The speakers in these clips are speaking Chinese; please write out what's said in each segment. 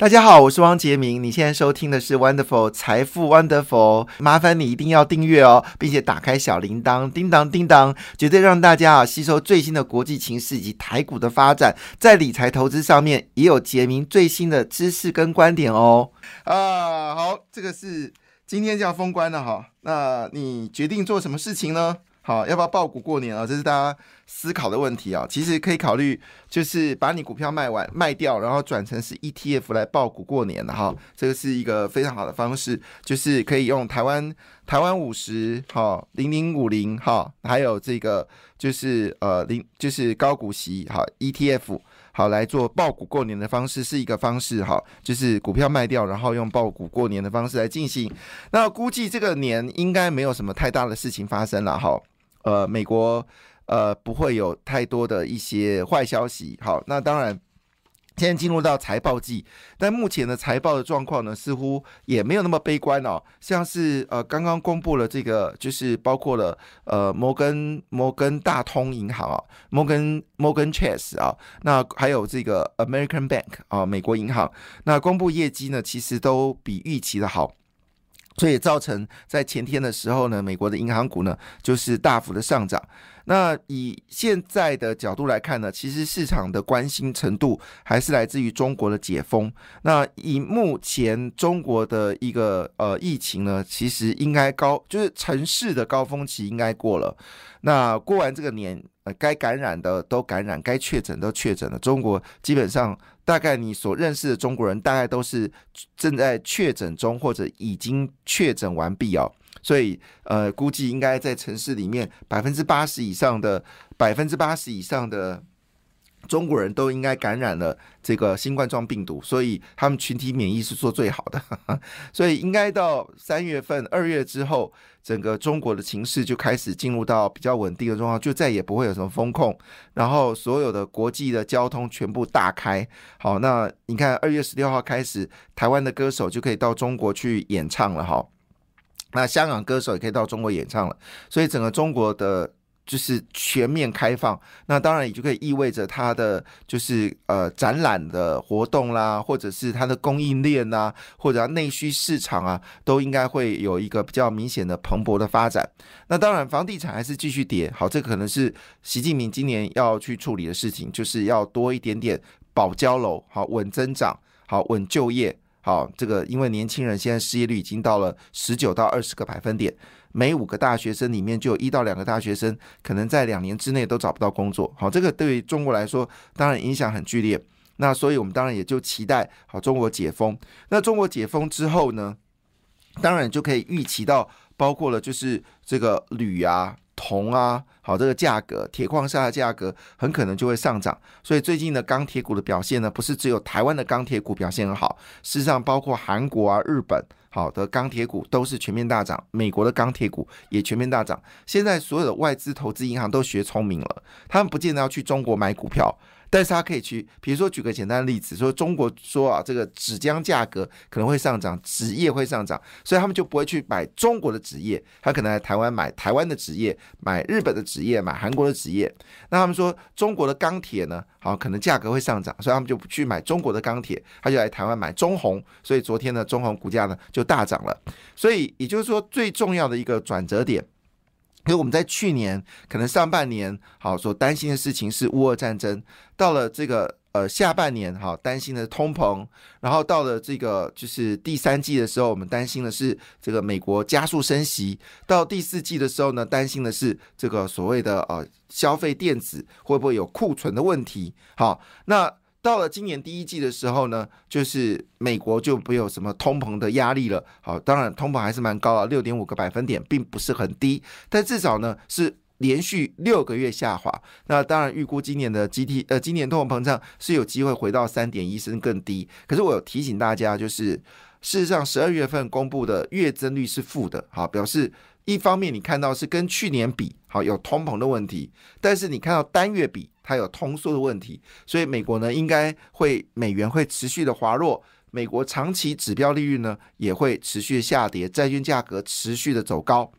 大家好，我是汪杰明。你现在收听的是 Wonderful 财富 Wonderful，麻烦你一定要订阅哦，并且打开小铃铛，叮当叮当，绝对让大家啊吸收最新的国际情势以及台股的发展，在理财投资上面也有杰明最新的知识跟观点哦。啊，好，这个是今天就要封关了哈。那你决定做什么事情呢？好，要不要爆股过年啊？这是大家思考的问题啊。其实可以考虑，就是把你股票卖完卖掉，然后转成是 ETF 来爆股过年的哈。这个是一个非常好的方式，就是可以用台湾台湾五十哈零零五零哈，还有这个就是呃零就是高股息哈 ETF 好来做爆股过年的方式是一个方式哈，就是股票卖掉，然后用爆股过年的方式来进行。那估计这个年应该没有什么太大的事情发生了哈。呃，美国呃不会有太多的一些坏消息。好，那当然，现在进入到财报季，但目前的财报的状况呢，似乎也没有那么悲观哦。像是呃刚刚公布了这个，就是包括了呃摩根摩根大通银行啊，摩根摩根 Chase 啊，那还有这个 American Bank 啊，美国银行，那公布业绩呢，其实都比预期的好。所以造成在前天的时候呢，美国的银行股呢就是大幅的上涨。那以现在的角度来看呢，其实市场的关心程度还是来自于中国的解封。那以目前中国的一个呃疫情呢，其实应该高，就是城市的高峰期应该过了。那过完这个年，呃，该感染的都感染，该确诊都确诊了。中国基本上。大概你所认识的中国人，大概都是正在确诊中或者已经确诊完毕哦，所以呃，估计应该在城市里面百分之八十以上的百分之八十以上的。中国人都应该感染了这个新冠状病毒，所以他们群体免疫是做最好的，所以应该到三月份、二月之后，整个中国的情势就开始进入到比较稳定的状况，就再也不会有什么风控，然后所有的国际的交通全部大开。好，那你看二月十六号开始，台湾的歌手就可以到中国去演唱了哈，那香港歌手也可以到中国演唱了，所以整个中国的。就是全面开放，那当然也就可以意味着它的就是呃展览的活动啦，或者是它的供应链呐，或者内需市场啊，都应该会有一个比较明显的蓬勃的发展。那当然，房地产还是继续跌，好，这可能是习近平今年要去处理的事情，就是要多一点点保交楼，好稳增长，好稳就业，好这个因为年轻人现在失业率已经到了十九到二十个百分点。每五个大学生里面就有一到两个大学生可能在两年之内都找不到工作。好，这个对于中国来说当然影响很剧烈。那所以我们当然也就期待好中国解封。那中国解封之后呢，当然就可以预期到包括了就是这个铝啊、铜啊，好这个价格，铁矿砂的价格很可能就会上涨。所以最近的钢铁股的表现呢，不是只有台湾的钢铁股表现很好，事实上包括韩国啊、日本。好的钢铁股都是全面大涨，美国的钢铁股也全面大涨。现在所有的外资投资银行都学聪明了，他们不见得要去中国买股票。但是他可以去，比如说举个简单的例子，说中国说啊，这个纸浆价格可能会上涨，纸业会上涨，所以他们就不会去买中国的纸业，他可能来台湾买台湾的纸业，买日本的纸业，买韩国的纸业。那他们说中国的钢铁呢，好，可能价格会上涨，所以他们就不去买中国的钢铁，他就来台湾买中红，所以昨天呢，中红股价呢就大涨了。所以也就是说，最重要的一个转折点。因为我们在去年可能上半年好所担心的事情是乌俄战争，到了这个呃下半年好担心的通膨，然后到了这个就是第三季的时候，我们担心的是这个美国加速升息，到第四季的时候呢，担心的是这个所谓的呃消费电子会不会有库存的问题，好那。到了今年第一季的时候呢，就是美国就没有什么通膨的压力了。好，当然通膨还是蛮高啊，六点五个百分点，并不是很低，但至少呢是连续六个月下滑。那当然预估今年的 G T 呃，今年通货膨胀是有机会回到三点一甚至更低。可是我有提醒大家，就是事实上十二月份公布的月增率是负的，好，表示。一方面，你看到是跟去年比好有通膨的问题，但是你看到单月比还有通缩的问题，所以美国呢应该会美元会持续的滑落，美国长期指标利率呢也会持续下跌，债券价格持续的走高，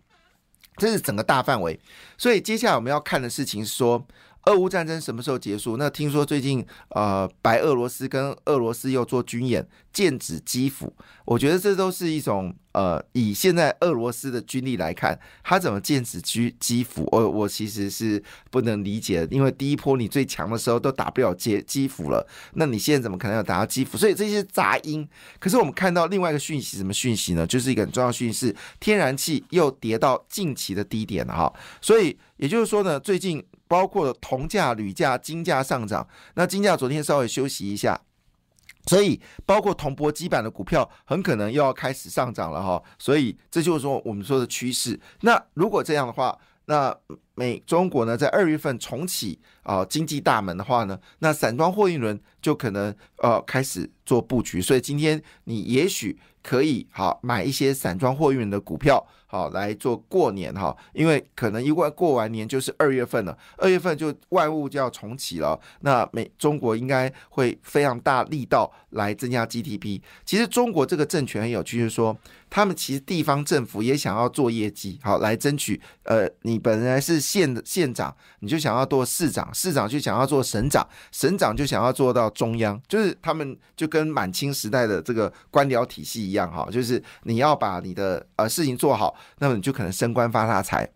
这是整个大范围。所以接下来我们要看的事情是说，俄乌战争什么时候结束？那听说最近呃，白俄罗斯跟俄罗斯又做军演，剑指基辅。我觉得这都是一种呃，以现在俄罗斯的军力来看，他怎么剑指基基辅？我我其实是不能理解，因为第一波你最强的时候都打不了基基辅了，那你现在怎么可能要打到基辅？所以这些杂音。可是我们看到另外一个讯息，什么讯息呢？就是一个很重要讯息，天然气又跌到近期的低点了哈。所以也就是说呢，最近。包括铜价、铝价、金价上涨，那金价昨天稍微休息一下，所以包括铜箔基板的股票很可能又要开始上涨了哈，所以这就是说我们说的趋势。那如果这样的话，那美中国呢在二月份重启啊经济大门的话呢，那散装货运轮就可能呃开始做布局，所以今天你也许可以好买一些散装货运的股票。好来做过年哈，因为可能一过过完年就是二月份了，二月份就万物就要重启了。那美中国应该会非常大力道来增加 GDP。其实中国这个政权很有趣，就是说他们其实地方政府也想要做业绩，好来争取。呃，你本来是县的县长，你就想要做市长，市长就想要做省长，省长就想要做到中央，就是他们就跟满清时代的这个官僚体系一样哈，就是你要把你的呃事情做好。那么你就可能升官发大财，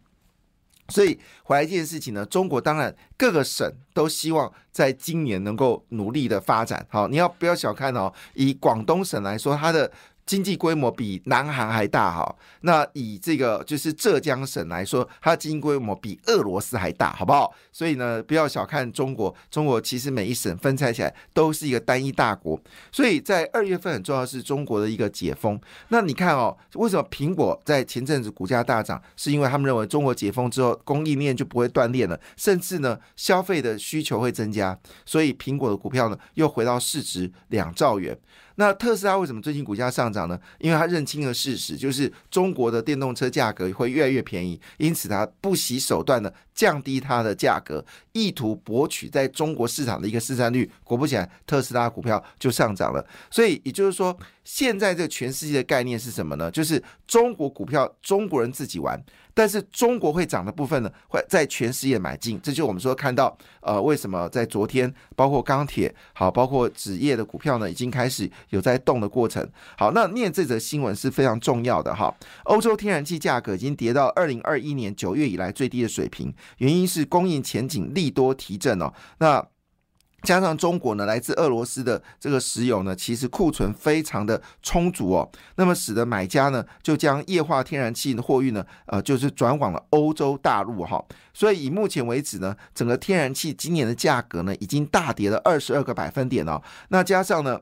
所以回来这件事情呢，中国当然各个省都希望在今年能够努力的发展。好，你要不要小看哦？以广东省来说，它的。经济规模比南韩还大哈，那以这个就是浙江省来说，它的经济规模比俄罗斯还大，好不好？所以呢，不要小看中国，中国其实每一省分拆起来都是一个单一大国。所以在二月份很重要是中国的一个解封。那你看哦，为什么苹果在前阵子股价大涨？是因为他们认为中国解封之后，供应链就不会断裂了，甚至呢，消费的需求会增加，所以苹果的股票呢又回到市值两兆元。那特斯拉为什么最近股价上涨呢？因为它认清了事实，就是中国的电动车价格会越来越便宜，因此它不惜手段的降低它的价格，意图博取在中国市场的一个市占率。果不其然，特斯拉股票就上涨了。所以也就是说，现在这全世界的概念是什么呢？就是中国股票，中国人自己玩。但是中国会涨的部分呢，会在全世界买进，这就我们说看到，呃，为什么在昨天，包括钢铁，好，包括纸业的股票呢，已经开始有在动的过程。好，那念这则新闻是非常重要的哈。欧洲天然气价格已经跌到二零二一年九月以来最低的水平，原因是供应前景利多提振哦。那加上中国呢，来自俄罗斯的这个石油呢，其实库存非常的充足哦，那么使得买家呢就将液化天然气的货运呢，呃，就是转往了欧洲大陆哈，所以以目前为止呢，整个天然气今年的价格呢，已经大跌了二十二个百分点哦，那加上呢。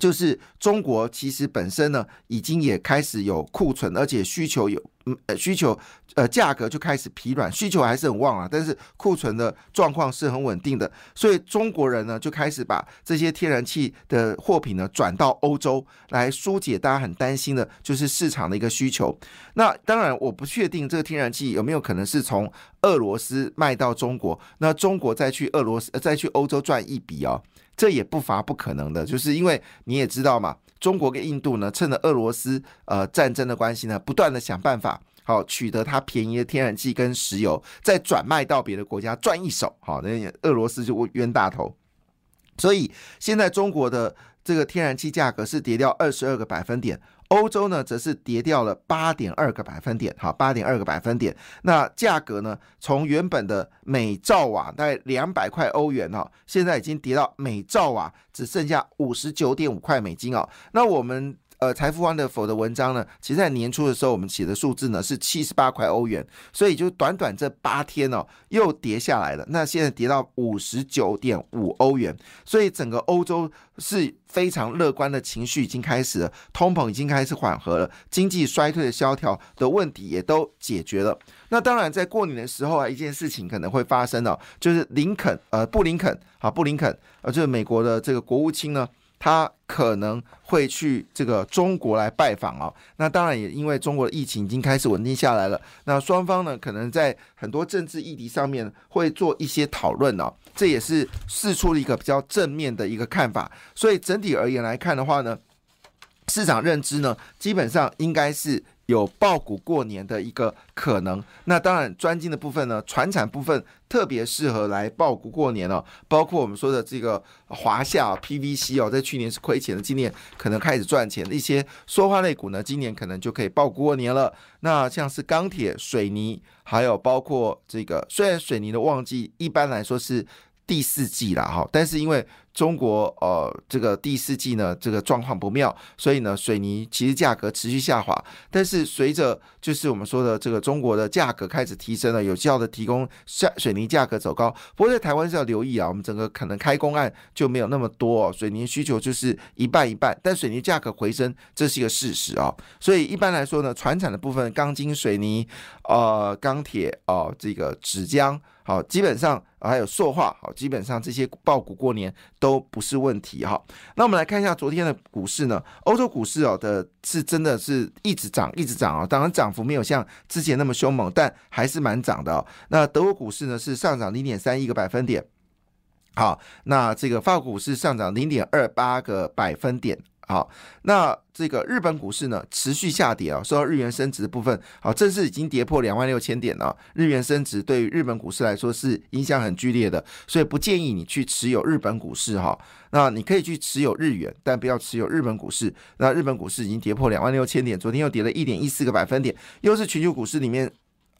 就是中国其实本身呢，已经也开始有库存，而且需求有，嗯，需求，呃，价格就开始疲软，需求还是很旺啊，但是库存的状况是很稳定的，所以中国人呢就开始把这些天然气的货品呢转到欧洲来疏解大家很担心的，就是市场的一个需求。那当然，我不确定这个天然气有没有可能是从俄罗斯卖到中国，那中国再去俄罗斯，再去欧洲赚一笔哦。这也不乏不可能的，就是因为你也知道嘛，中国跟印度呢，趁着俄罗斯呃战争的关系呢，不断的想办法好取得它便宜的天然气跟石油，再转卖到别的国家赚一手，好，那俄罗斯就冤大头。所以现在中国的这个天然气价格是跌掉二十二个百分点。欧洲呢，则是跌掉了八点二个百分点，好，八点二个百分点。那价格呢，从原本的每兆瓦大概两百块欧元哈，现在已经跌到每兆瓦只剩下五十九点五块美金哦。那我们。呃，财富 Wonderful 的文章呢，其实在年初的时候，我们写的数字呢是七十八块欧元，所以就短短这八天哦，又跌下来了。那现在跌到五十九点五欧元，所以整个欧洲是非常乐观的情绪已经开始了，通膨已经开始缓和了，经济衰退的萧条的问题也都解决了。那当然，在过年的时候啊，一件事情可能会发生哦，就是林肯，呃，布林肯，好，布林肯，呃，就是美国的这个国务卿呢。他可能会去这个中国来拜访哦，那当然也因为中国的疫情已经开始稳定下来了，那双方呢可能在很多政治议题上面会做一些讨论哦，这也是试出了一个比较正面的一个看法，所以整体而言来看的话呢，市场认知呢基本上应该是有爆股过年的一个可能。那当然，专精的部分呢，船产部分特别适合来爆股过年哦。包括我们说的这个华夏 PVC 哦，在去年是亏钱的，今年可能开始赚钱的一些塑化类股呢，今年可能就可以爆股过年了。那像是钢铁、水泥，还有包括这个，虽然水泥的旺季一般来说是。第四季了哈，但是因为中国呃这个第四季呢这个状况不妙，所以呢水泥其实价格持续下滑。但是随着就是我们说的这个中国的价格开始提升了，有效的提供下水泥价格走高。不过在台湾是要留意啊，我们整个可能开工案就没有那么多，哦水泥需求就是一半一半，但水泥价格回升这是一个事实啊。所以一般来说呢，船产的部分钢筋水泥呃钢铁哦这个纸浆。好，基本上还有塑化，好，基本上这些爆股过年都不是问题哈。那我们来看一下昨天的股市呢，欧洲股市哦的是真的是一直涨，一直涨啊。当然涨幅没有像之前那么凶猛，但还是蛮涨的。那德国股市呢是上涨零点三一个百分点，好，那这个法国股市上涨零点二八个百分点。好，那这个日本股市呢持续下跌啊，受到日元升值的部分，好，正式已经跌破两万六千点了。日元升值对于日本股市来说是影响很剧烈的，所以不建议你去持有日本股市哈。那你可以去持有日元，但不要持有日本股市。那日本股市已经跌破两万六千点，昨天又跌了一点一四个百分点，又是全球股市里面。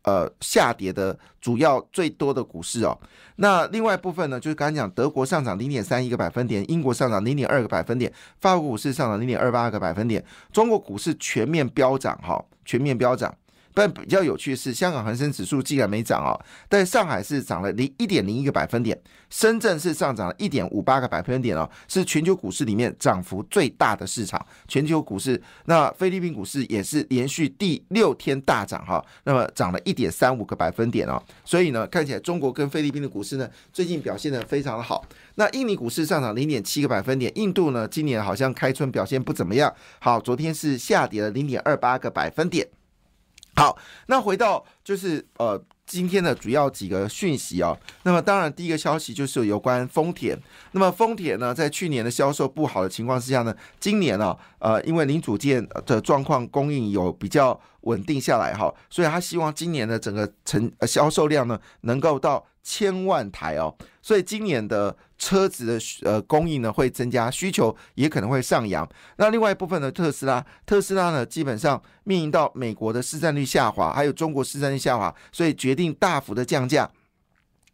呃，下跌的主要最多的股市哦，那另外部分呢，就是刚才讲德国上涨零点三一个百分点，英国上涨零点二个百分点，法国股市上涨零点二八个百分点，中国股市全面飙涨哈，全面飙涨。但比较有趣的是，香港恒生指数竟然没涨啊，但上海是涨了零一点零一个百分点，深圳是上涨了一点五八个百分点哦，是全球股市里面涨幅最大的市场。全球股市，那菲律宾股市也是连续第六天大涨哈，那么涨了一点三五个百分点哦，所以呢，看起来中国跟菲律宾的股市呢，最近表现的非常的好。那印尼股市上涨零点七个百分点，印度呢今年好像开春表现不怎么样，好，昨天是下跌了零点二八个百分点。好，那回到就是呃今天的主要几个讯息哦，那么当然第一个消息就是有关丰田。那么丰田呢，在去年的销售不好的情况之下呢，今年呢，呃，因为零组件的状况供应有比较稳定下来哈，所以他希望今年的整个成呃销售量呢，能够到千万台哦。所以今年的车子的呃供应呢会增加，需求也可能会上扬。那另外一部分的特斯拉，特斯拉呢基本上面临到美国的市占率下滑，还有中国市占率下滑，所以决定大幅的降价。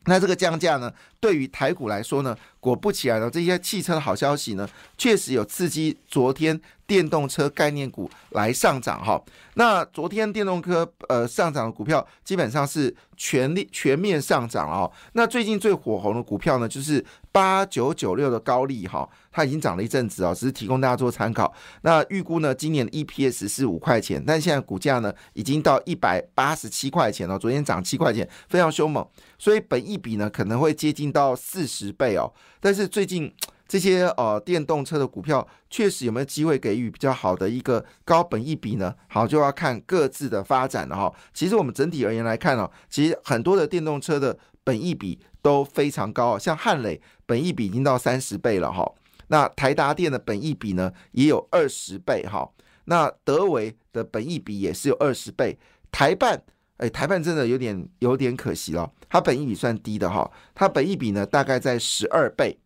那这个降价呢，对于台股来说呢，果不其然呢，这些汽车的好消息呢，确实有刺激昨天电动车概念股来上涨哈。那昨天电动车呃上涨的股票基本上是全力全面上涨了哦。那最近最火红的股票呢，就是八九九六的高利哈，它已经涨了一阵子哦，只是提供大家做参考。那预估呢，今年的 EPS 是五块钱，但现在股价呢已经到一百八十七块钱了，昨天涨七块钱，非常凶猛。所以本一比呢可能会接近到四十倍哦。但是最近 这些呃电动车的股票确实有没有机会给予比较好的一个高本一比呢？好，就要看各自的发展了哈。其实我们整体而言来看哦，其实很多的电动车的本一比都非常高，像汉磊本一比已经到三十倍了哈。那台达电的本益比呢也有二十倍哈。那德维的本益比也是有二十倍。台办哎，台办真的有点有点可惜了，它本益比算低的哈，它本益比呢大概在十二倍。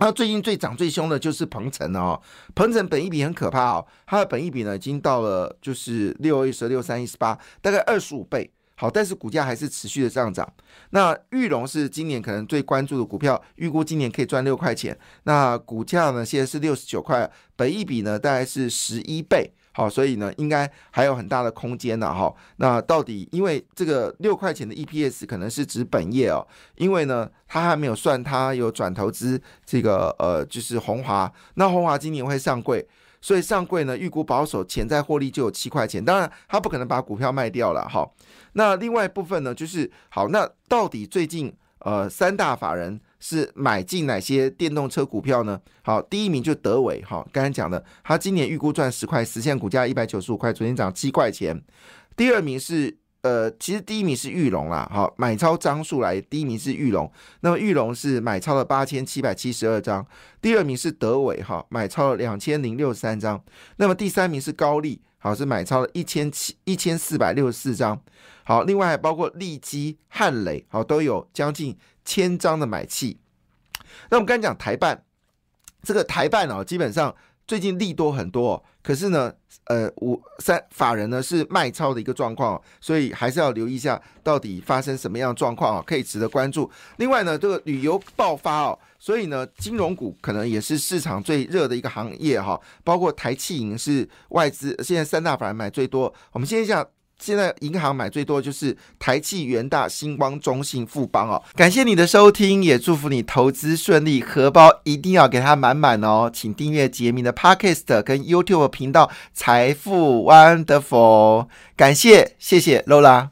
那最近最涨最凶的就是鹏程了哦，鹏程本益比很可怕哦，它的本益比呢已经到了就是六一十六三一十八，大概二十五倍。好，但是股价还是持续的上涨。那玉龙是今年可能最关注的股票，预估今年可以赚六块钱。那股价呢现在是六十九块，本一比呢大概是十一倍。好，所以呢应该还有很大的空间的哈。那到底因为这个六块钱的 EPS 可能是指本业哦，因为呢他还没有算他有转投资这个呃就是红华，那红华今年会上柜。所以上柜呢，预估保守潜在获利就有七块钱。当然，他不可能把股票卖掉了哈。那另外一部分呢，就是好，那到底最近呃三大法人是买进哪些电动车股票呢？好，第一名就德伟哈，刚才讲的，他今年预估赚十块，实现股价一百九十五块，昨天涨七块钱。第二名是。呃，其实第一名是玉龙啦，好，买超张数来，第一名是玉龙，那么玉龙是买超了八千七百七十二张，第二名是德伟哈，买超了两千零六十三张，那么第三名是高丽，好是买超了一千七一千四百六十四张，好，另外还包括利基、汉磊，好都有将近千张的买气。那我们刚才讲台办，这个台办哦，基本上。最近利多很多，哦可是呢，呃，五三法人呢是卖超的一个状况，所以还是要留意一下到底发生什么样的状况啊，可以值得关注。另外呢，这个旅游爆发哦，所以呢，金融股可能也是市场最热的一个行业哈，包括台气银是外资现在三大法人买最多。我们先下。现在银行买最多就是台气、元大、星光、中信、富邦哦。感谢你的收听，也祝福你投资顺利，荷包一定要给它满满哦。请订阅杰明的 Podcast 跟 YouTube 频道财富 Wonderful。感谢，谢谢 Lola。